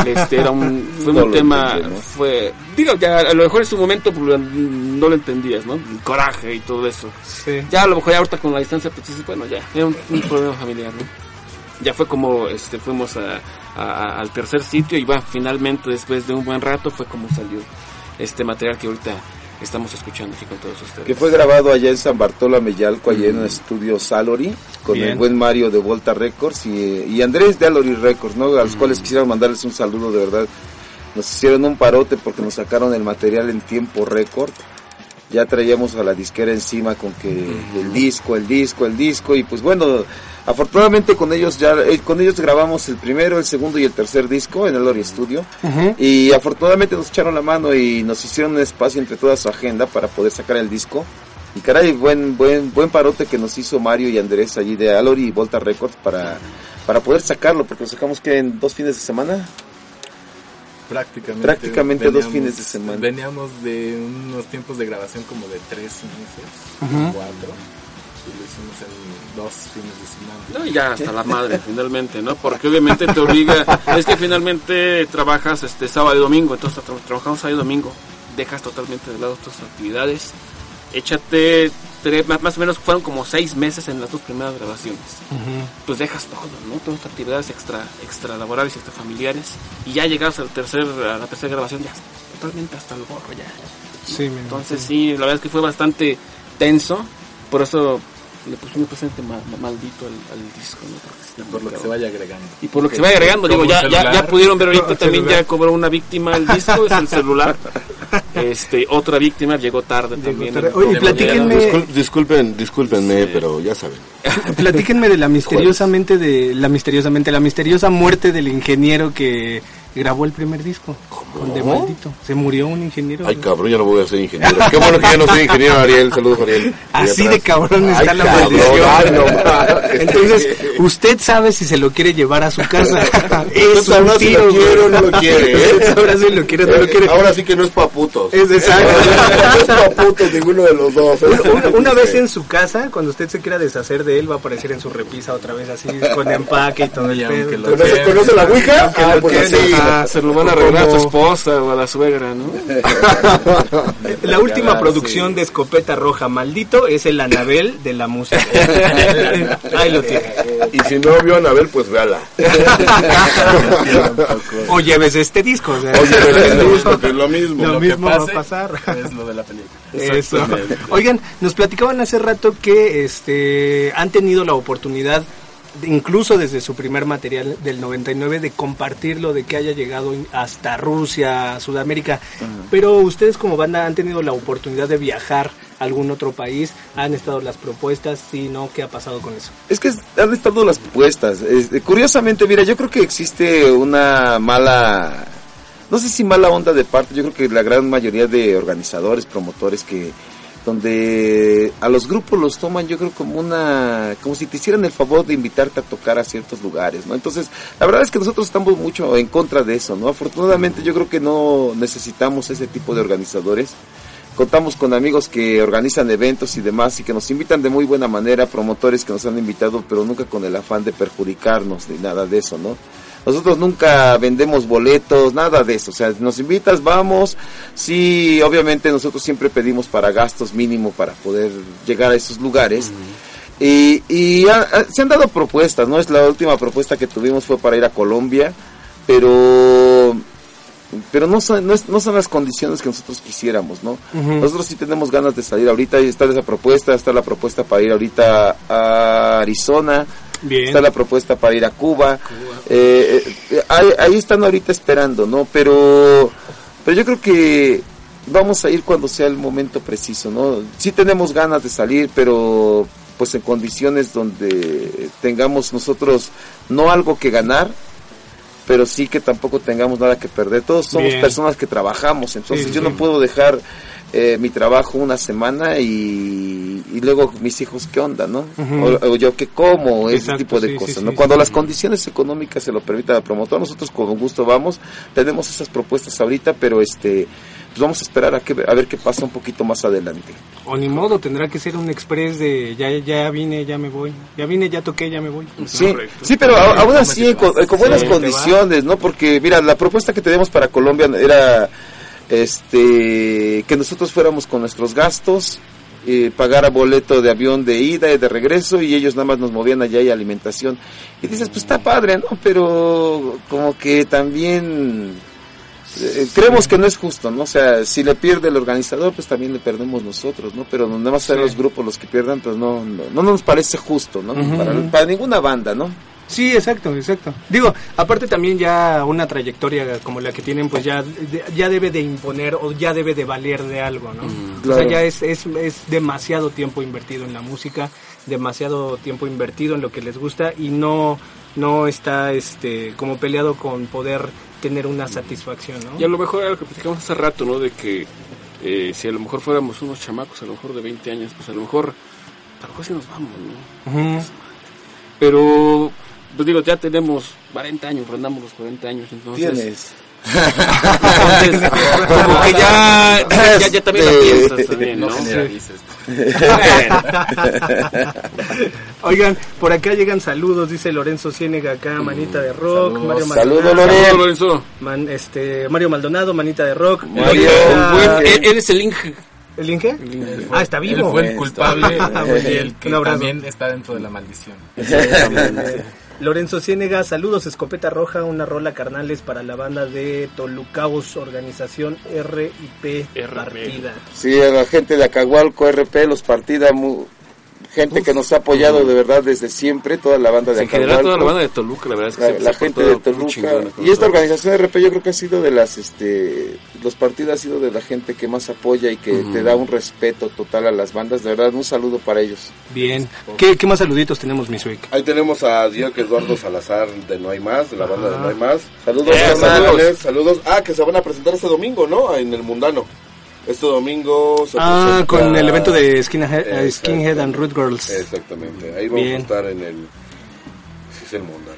Este era un, fue No un tema, entendemos. fue, digo, ya a lo mejor en su momento pues, no lo entendías, ¿no? El coraje y todo eso. sí. Ya a lo mejor ya ahorita con la distancia, pues dices, bueno, ya, era un, un problema familiar, ¿no? Ya fue como, este, fuimos a, a- al tercer sitio y va, finalmente después de un buen rato fue como salió este material que ahorita estamos escuchando aquí con todos ustedes. Que fue grabado allá en San Bartolo Ameyalco, allá en el estudio Salori, con Bien. el buen Mario de Volta Records y, y Andrés de Alori Records, ¿no? A los cuales quisiera mandarles un saludo, de verdad. Nos hicieron un parote porque nos sacaron el material en tiempo récord. Ya traíamos a la disquera encima con que el disco, el disco, el disco y pues bueno, afortunadamente con ellos ya eh, con ellos grabamos el primero, el segundo y el tercer disco en el Ori Studio. Y afortunadamente nos echaron la mano y nos hicieron un espacio entre toda su agenda para poder sacar el disco. Y caray, buen, buen, buen parote que nos hizo Mario y Andrés allí de Alori y Volta Records para, para poder sacarlo, porque lo sacamos que en dos fines de semana. Prácticamente. Prácticamente dos fines de semana. Veníamos de unos tiempos de grabación como de tres meses, cuatro. Y lo hicimos en dos fines de semana. No, y ya hasta la madre finalmente, ¿no? Porque obviamente te obliga, es que finalmente trabajas este sábado y domingo, entonces tra- trabajamos sábado y domingo, dejas totalmente de lado tus actividades, échate tres, más, más o menos fueron como seis meses en las dos primeras grabaciones. Pues dejas todo, ¿no? Todas tus actividades extra, extra laborales, extra familiares, y ya llegas al tercer, a la tercera grabación, ya totalmente hasta el gorro ya. Sí, Entonces sí, la verdad es que fue bastante tenso, por eso le pusimos presente ma- ma- maldito al, al disco, ¿no? Porque Por lo que se vaya agregando. y por lo que se va agregando, digo, ya, ya, pudieron ver ahorita también celular. ya cobró una víctima el disco, es el celular. Este, otra víctima llegó tarde también. tarde. Oye, platíquenme- Discul- disculpen, discúlpenme, pero ya saben. Platíquenme de la misteriosamente de la misteriosamente la misteriosa muerte del ingeniero que grabó el primer disco con de maldito. Se murió un ingeniero. Ay, cabrón, ya no voy a ser ingeniero. Qué bueno que ya no soy ingeniero, Ariel. Saludos, Ariel. Así de cabrón está Ay, la cabrón, maldición. ay, no. Entonces, usted sabe si se lo quiere llevar a su casa. es si tiro, lo quiere o no lo quiere, ¿eh? Lo quiere o no lo quiere. Ahora sí que no es pa' putos. Es exacto. No es pa' putos ninguno de los dos. ¿eh? Una, una vez en su casa, cuando usted se quiera deshacer de él, va a aparecer en su repisa otra vez así, con empaque y todo el pedo. ¿Conoce, conoce la Ouija? Ah, pues así. Ah, se lo van a arreglar a tu Como- esposa o a la suegra, ¿no? La última producción sí. de Escopeta Roja Maldito es el Anabel de la música. Ahí lo tiene. Y si no vio a Anabel, pues véala. O lleves este disco. O sea, Oye, pero es es lo lo mismo. mismo, que es lo mismo. Lo Lo que mismo va a pasar. Es lo de la película. Eso. Oigan, nos platicaban hace rato que este han tenido la oportunidad incluso desde su primer material del 99 de compartirlo, de que haya llegado hasta Rusia, Sudamérica. Pero ustedes como banda han tenido la oportunidad de viajar algún otro país? ¿Han estado las propuestas? Sí, no, ¿qué ha pasado con eso? Es que han estado las propuestas. Este, curiosamente, mira, yo creo que existe una mala, no sé si mala onda de parte, yo creo que la gran mayoría de organizadores, promotores que donde a los grupos los toman yo creo como una como si te hicieran el favor de invitarte a tocar a ciertos lugares no entonces la verdad es que nosotros estamos mucho en contra de eso no afortunadamente yo creo que no necesitamos ese tipo de organizadores. Contamos con amigos que organizan eventos y demás y que nos invitan de muy buena manera promotores que nos han invitado pero nunca con el afán de perjudicarnos ni nada de eso no nosotros nunca vendemos boletos, nada de eso. O sea, nos invitas, vamos. Sí, obviamente nosotros siempre pedimos para gastos mínimo para poder llegar a esos lugares. Y, y ha- ha- se han dado propuestas, ¿no? Es la última propuesta que tuvimos fue para ir a Colombia, pero pero no son, no, es- no son las condiciones que nosotros quisiéramos, ¿no? Nosotros sí tenemos ganas de salir ahorita, y está esa propuesta, está la propuesta para ir ahorita a Arizona, Bien. está la propuesta para ir a Cuba, Eh, eh, ahí, ahí están ahorita esperando, ¿no? Pero, pero yo creo que vamos a ir cuando sea el momento preciso, ¿no? Sí tenemos ganas de salir, pero pues en condiciones donde tengamos nosotros no algo que ganar, pero sí que tampoco tengamos nada que perder. Todos somos Bien. personas que trabajamos, entonces Sí, yo sí. no puedo dejar eh, mi trabajo una semana y, y luego mis hijos qué onda, ¿no? O, o yo qué como, ese tipo de sí, cosas, sí, ¿no? sí, Cuando sí. las condiciones económicas se lo permitan al promotor, nosotros con gusto vamos, tenemos esas propuestas ahorita, pero este pues vamos a esperar a, que, a ver qué pasa un poquito más adelante. O ni modo, tendrá que ser un express de ya, ya vine, ya me voy. Ya vine, ya toqué, ya me voy. Sí, sí, pero a- aún así con, con buenas condiciones, ¿no? Porque mira, la propuesta que teníamos para Colombia era este que nosotros fuéramos con nuestros gastos, eh, pagara boleto de avión de ida y de regreso y ellos nada más nos movían allá y alimentación. Y dices, pues está padre, ¿no? Pero como que también eh, creemos que no es justo, ¿no? O sea, si le pierde el organizador, pues también le perdemos nosotros, ¿no? Pero nada más ser los grupos los que pierdan, pues no, no, no nos parece justo, ¿no? Para ninguna banda, ¿no? Sí, exacto, exacto. Digo, aparte también ya una trayectoria como la que tienen, pues ya, ya debe de imponer o ya debe de valer de algo, ¿no? O claro. sea, ya es, es, es demasiado tiempo invertido en la música, demasiado tiempo invertido en lo que les gusta y no, no está este como peleado con poder tener una satisfacción, ¿no? Y a lo mejor era lo que platicamos hace rato, ¿no? De que eh, si a lo mejor fuéramos unos chamacos, a lo mejor de 20 años, pues a lo mejor, a lo mejor sí nos vamos, ¿no? Ujú. Pero, pues digo, ya tenemos 40 años, rondamos los 40 años, entonces... Tienes. entonces, como que ya, ya, ya también la Este, piensas también, ¿no? Oigan, por acá llegan saludos, dice Lorenzo Ciénega acá, manita de rock, Saludos. Mario Maldonado, Lorenzo. Saludos, Lorenzo. Man- este, Mario Maldonado, manita de rock. Mario, Ah, Eh, Eres el Inge. ¿El Inge? Ah, está Él vivo. fue el culpable Muy y el que también está dentro de la maldición. Lorenzo Ciénega, saludos, Escopeta Roja, una rola carnales para la banda de Tolucaos, organización RIP RP. Partida. Sí, a la gente de Acahualco, RP, los partida, mu- gente que nos ha apoyado de verdad desde siempre, toda la banda de En general, toda la banda de Toluca, la verdad es que la, la gente de Toluca chingona y esta organización RP yo creo que ha sido de las este los partidos ha sido de la gente que más apoya y que te da un respeto total a las bandas de verdad un saludo para ellos Bien. ¿Qué, qué más saluditos tenemos, Miss Week? Ahí tenemos a Diego Eduardo Salazar de No Hay Más, de la banda de No Hay Más. saludos Eh, saludos, saludos. Ah, que se van a presentar este domingo, ¿no? En el Mundano. Este domingo se Ah, presenta- con el evento de Skinhead, eh. Skinhead and Root Girls. Exactamente. Ahí vamos Bien. a estar en el... Sí, es el Mundano.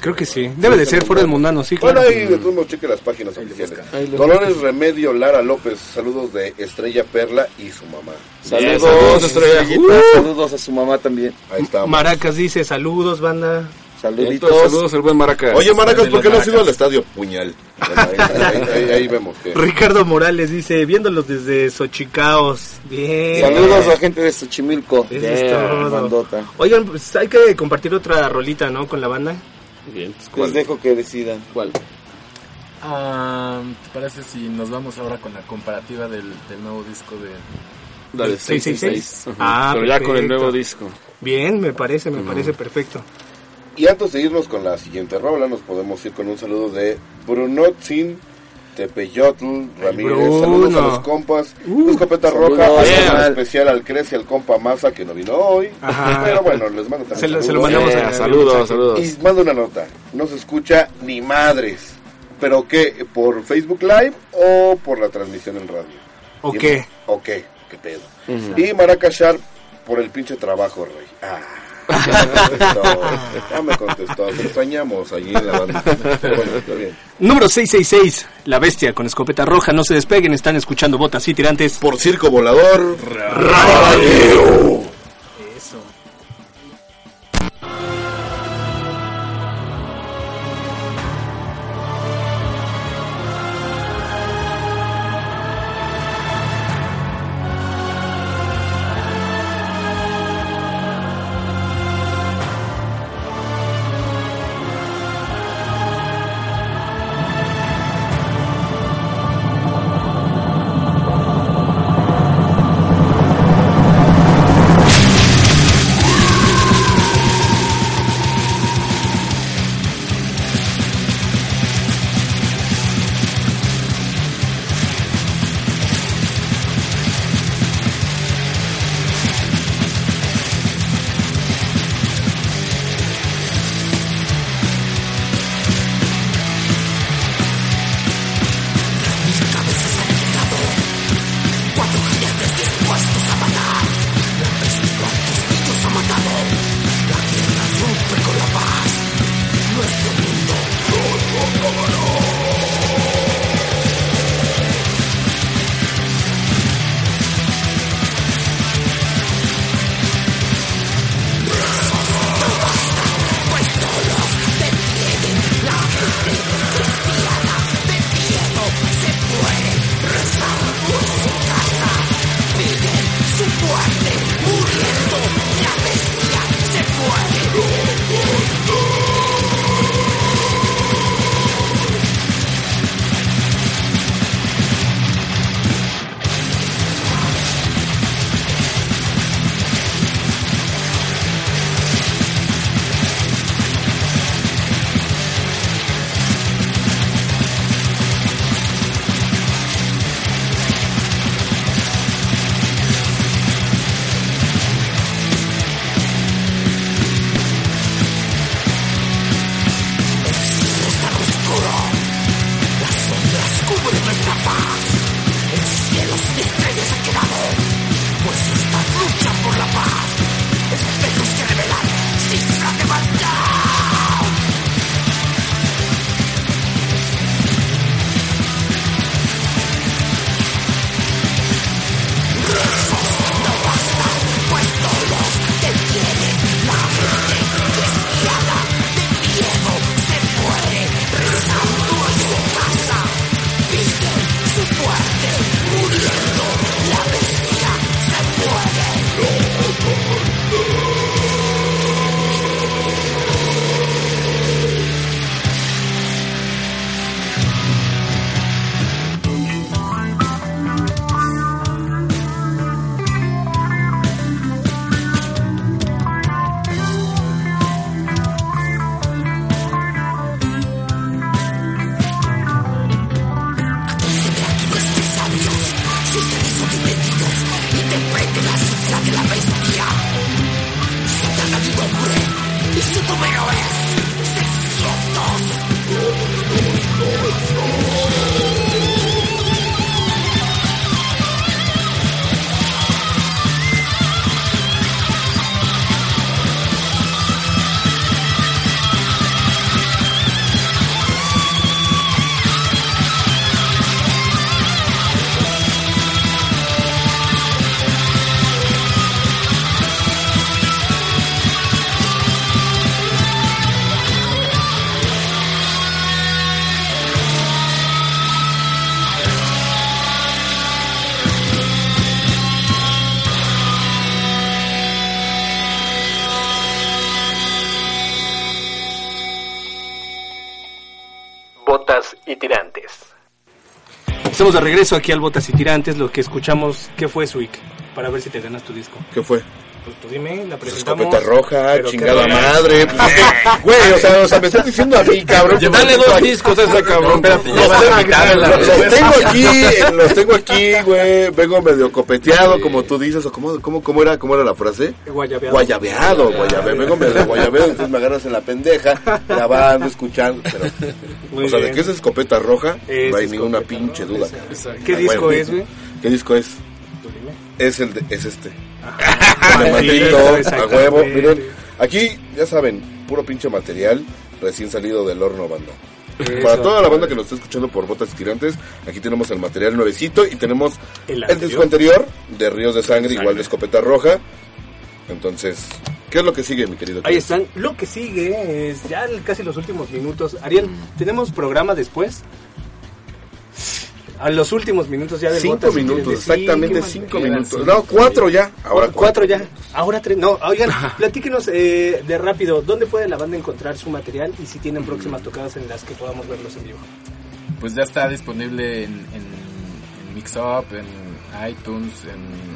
Creo que sí. Debe de ser fuera del mundano, sí, Bueno, claro. ahí de todos modos cheque las páginas oficiales. Dolores Remedio Lara López, saludos de Estrella Perla y su mamá. saludos saludos, Estrella. Uh. saludos a su mamá también Ahí estamos. Maracas dice saludos, banda. Saluditos Entonces, saludos al buen Maraca. Oye, Maracas, ¿por qué no has Maracas. ido al estadio? Puñal. Bueno, ahí, ahí- ahí- ahí vemos que... Ricardo Morales dice, viéndolos desde Xochicaos. Bien. saludos a la gente de Xochimilco Eso es todo. bandota Oigan, pues hay que compartir otra rolita, ¿no? Con la banda. Bien, pues, les dejo que decidan ¿Cuál? Ah, ¿Te parece si nos vamos ahora con la comparativa del, del nuevo disco de... Dale, ¿Del 666? Ajá. Ah, Pero ya con el nuevo disco. Bien, me parece, me parece perfecto. Y antes de irnos con la siguiente rola, nos podemos ir con un saludo de Brunotzin Tepeyotl, Ramírez, Bruno. saludos a los compas, Escopeta saludos, Roja, yeah. especial al Crece y al compa Masa que no vino hoy, Ajá. pero bueno, les mando también Se lo- se lo saludos. mandamos Eh, a- saludos, saludos. Y mando una nota, no se escucha ni madres, pero ¿qué? ¿Por Facebook Live o por la transmisión en radio? ¿O qué? ¿O qué? ¿Qué pedo? Y Maracashar por el pinche trabajo, rey. Ah. Ya me contestó, ya me contestó, te extrañamos allí en la banda. Pero bueno, está bien. Número 666, La Bestia con escopeta roja. No se despeguen, están escuchando botas y tirantes. Por Circo Volador, Eso. Estamos de regreso aquí al Botas y Tirantes. Lo que escuchamos, ¿qué fue, Swick? Para ver si te ganas tu disco. ¿Qué fue? Pues tú dime, la presentamos. Escopeta roja, chingada madre. Pues, Güey, o sea, o sea, me estás diciendo a mí, cabrón. Dale dos discos a ese cabrón. Espérate, la la Los tengo aquí, los tengo aquí, güey. Vengo medio copeteado, como tú dices, o cómo, cómo, cómo era, cómo era la frase. Guayabeado. Guayabeado, guayabeado. Vengo medio guayabeado, entonces me agarras en la pendeja, grabando, escuchando. Pero, o sea, de que es escopeta roja, Es no hay ninguna pinche duda. ¿Qué Ah, disco es, güey? ¿Qué disco es? Tú dime. Es el de, es este. Maldito, a huevo. Miren, aquí, ya saben, puro pinche material recién salido del horno, banda. Para toda la banda que nos está escuchando por Botas Tirantes, aquí tenemos el material nuevecito y tenemos El el, disco anterior de Ríos de Sangre, igual de Escopeta Roja. Entonces, ¿qué es lo que sigue, mi querido? Ahí están. Lo que sigue es ya casi los últimos minutos. Ariel, ¿tenemos programa después? A los últimos minutos ya del Cinco Botas, minutos, exactamente ¿qué más? cinco minutos. cinco. No, cuatro ya. Ahora cuatro ya. Ahora tres. No, oigan, platíquenos eh, de rápido. ¿Dónde puede la banda encontrar su material y si tienen próximas tocadas en las que podamos verlos en vivo? Pues ya está disponible en, en, en Mixup, en iTunes, en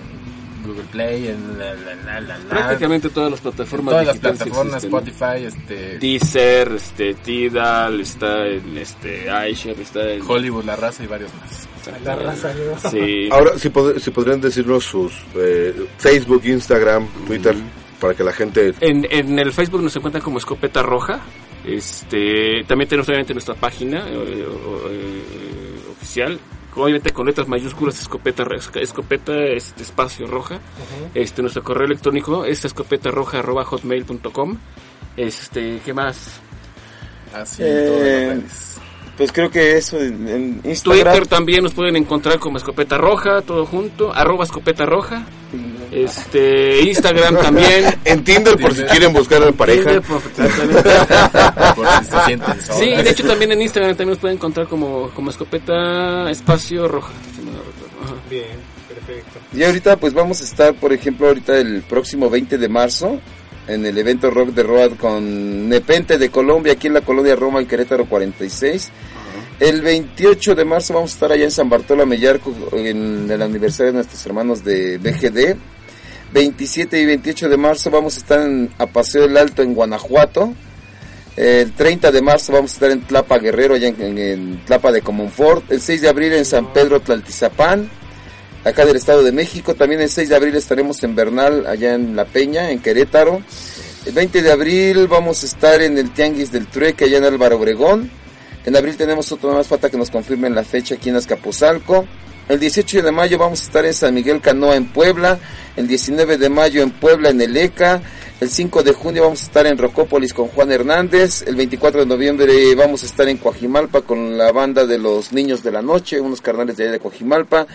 Google Play, en la, la, la, la, la. Prácticamente todas las En plataformas todas las plataformas, existen. Spotify, este, Deezer, este, Tidal, está en este, iShare, está en... Hollywood, La Raza y varios más. La raza, ¿no? Sí. Ahora, si, pod- si podrían decirnos sus eh, Facebook, Instagram, Twitter, para que la gente... En, en el Facebook nos encuentran como Escopeta Roja. Este, también tenemos obviamente nuestra página eh, o- eh, oficial, obviamente con letras mayúsculas Escopeta Escopeta este, espacio roja. Este nuestro correo electrónico es escopetarroja@hotmail.com. Este, ¿qué más? Así en todas Eh, las redes. Pues creo que eso en, en Instagram. Twitter también nos pueden encontrar como Escopeta Roja, todo junto, arroba Escopeta Roja. Este, Instagram también. En Tinder, por si quieren buscar a pareja. Tinder, por-. Por si se sienten solos. Sí, de hecho también en Instagram también nos pueden encontrar como, como escopeta espacio roja. Bien, perfecto. Y ahorita pues vamos a estar, por ejemplo, ahorita el próximo 20 de marzo en el evento Rock de Road con Nepente de Colombia, aquí en la colonia Roma, en Querétaro 46. El 28 de marzo vamos a estar allá en San Bartolo Mellarco en el aniversario de nuestros hermanos de BGD. 27 y 28 de marzo vamos a estar en, a Paseo del Alto en Guanajuato. El 30 de marzo vamos a estar en Tlapa Guerrero, allá en, Tlapa de Comonfort. El 6 de abril en San Pedro Tlaltizapán, acá del Estado de México. También el 6 de abril estaremos en Bernal, allá en La Peña, en Querétaro. El 20 de abril vamos a estar en el Tianguis del Trueque, allá en Álvaro Obregón. En abril tenemos otro más, falta que nos confirmen la fecha aquí en Azcapotzalco. El 18 de mayo vamos a estar en San Miguel Canoa en Puebla. El 19 de mayo en Puebla en el ECA. El 5 de junio vamos a estar en Rocópolis con Juan Hernández. El 24 de noviembre vamos a estar en Coajimalpa con la banda de los Niños de la Noche, unos carnales de allá de Coajimalpa.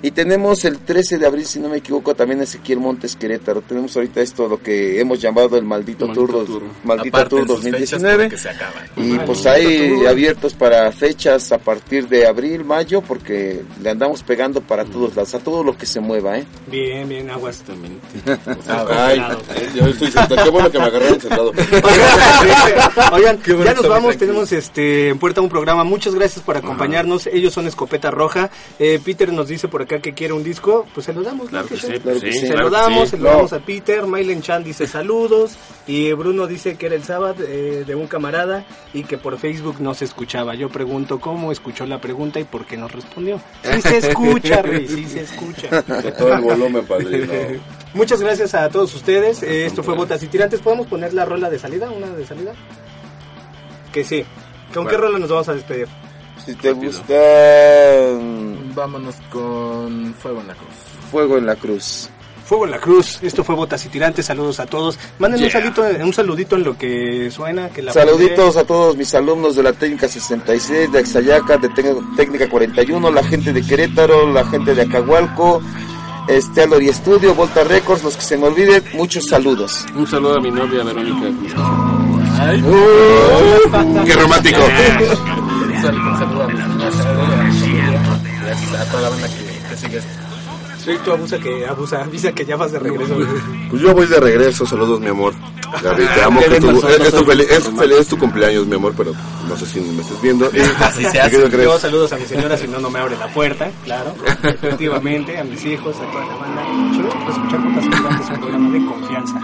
Y tenemos el 13 de abril, si no me equivoco, también Ezequiel Montes Querétaro. Tenemos ahorita esto, lo que hemos llamado el Maldito, Maldito Tour, Tour. Maldito Tour sus fechas 2019. porque se. Y pues ahí abiertos para fechas a partir de abril, mayo, porque le andamos pegando para todos lados, a todo lo que se mueva, ¿eh? Bien, bien, aguas. Exactamente. Ay, yo estoy sentado. Qué bueno que me agarraron sentado. Oigan, Qué bueno ya nos vamos, aquí. tenemos este en puerta un programa. Muchas gracias por acompañarnos. Ellos son Escopeta Roja. Eh, Peter nos dice por acá que quiere un disco, pues se lo damos. Claro ¿no? que Que sí, sea. claro que sí. Se claro lo damos, sí. se lo No. damos a Peter. Mailen Chan dice saludos. Y Bruno dice que era el sábado eh, de un camarada y que por Facebook no se escuchaba. Yo pregunto cómo escuchó la pregunta y por qué nos respondió. Sí se escucha, Rey, sí se escucha. Con todo el volumen, padrino. Muchas gracias a todos ustedes. Eh, esto fue Botas y Tirantes. ¿Podemos poner la rola de salida? ¿Una de salida? Que sí. ¿Con qué rola nos vamos a despedir? Si te Rápido. gusta Vámonos con Fuego en la Cruz. Fuego en la Cruz. Fuego en la Cruz. Esto fue Botas y Tirantes. Saludos a todos. Manden un, saludito, un saludito en lo que suena. Que la Saluditos a todos mis alumnos de la técnica 66, de Axayaca, de técnica 41, la gente de Querétaro, la gente de Acahualco, este Alori Estudio, Volta Records, los que se me olviden, muchos saludos. Un saludo a mi novia Verónica. Qué romántico. Un sal- un saludo a mi familia, a mi familia, gracias a toda la banda que, que sigue. Sí, tú abusa que abusa, avisa que ya vas de regreso. Pues yo voy de regreso, saludos mi amor. Gaby, te amo, Qué que tu- es, tu feliz, es feliz- es tu cumpleaños mi amor, pero no sé si me estés viendo. Así se. Yo saludos a mi señora, si no, no me abre la puerta, claro. Efectivamente, a mis hijos, a toda la banda. Chulo, para escuchar Botas y Tirantes, un programa de confianza.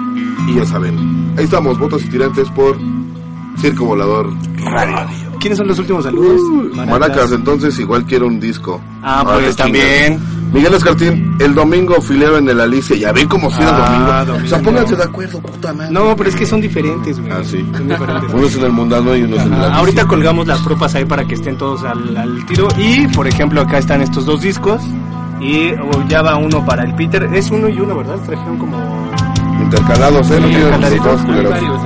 Y ya saben, ahí estamos, votos y tirantes por Circo Volador Radio. ¿Quiénes son los últimos saludos? Maracas, entonces igual quiero un disco. Ah, Ahora pues también. Miguel Escartín, el domingo fileo en el Alicia. Ya ven cómo si era Ah, domingo. O sea, pónganse de acuerdo, puta madre. No, pero es que son diferentes, güey. Ah, sí. Son diferentes. Uno es en el mundano y uno es en el Alicia. ahorita colgamos las propas ahí para que estén todos al, al tiro. Y, por ejemplo, acá están estos dos discos. Y oh, ya va uno para el Peter. Es uno y uno, ¿verdad? Trajeron como... Intercalados, ¿eh? No. Varios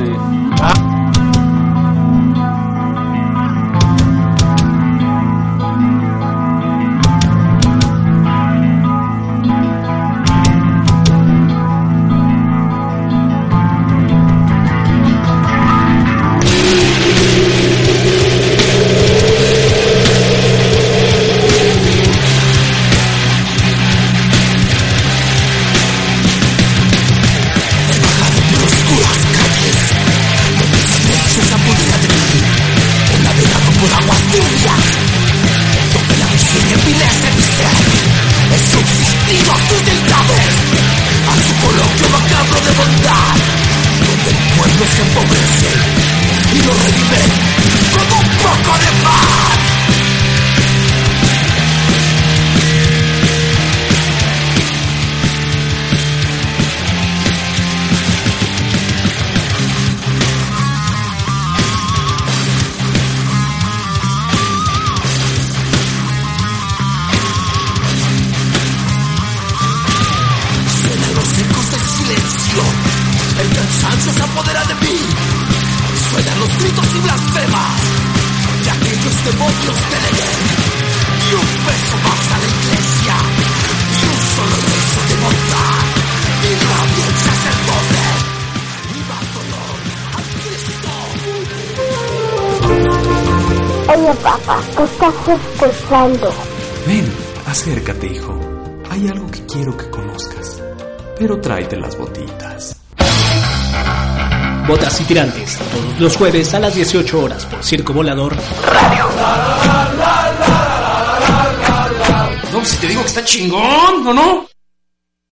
Ven, acércate, hijo. Hay algo que quiero que conozcas. Pero tráete las botitas. Botas y tirantes, todos los jueves a las 18 horas por Circo Volador. No, si te digo que está chingón, ¿o no?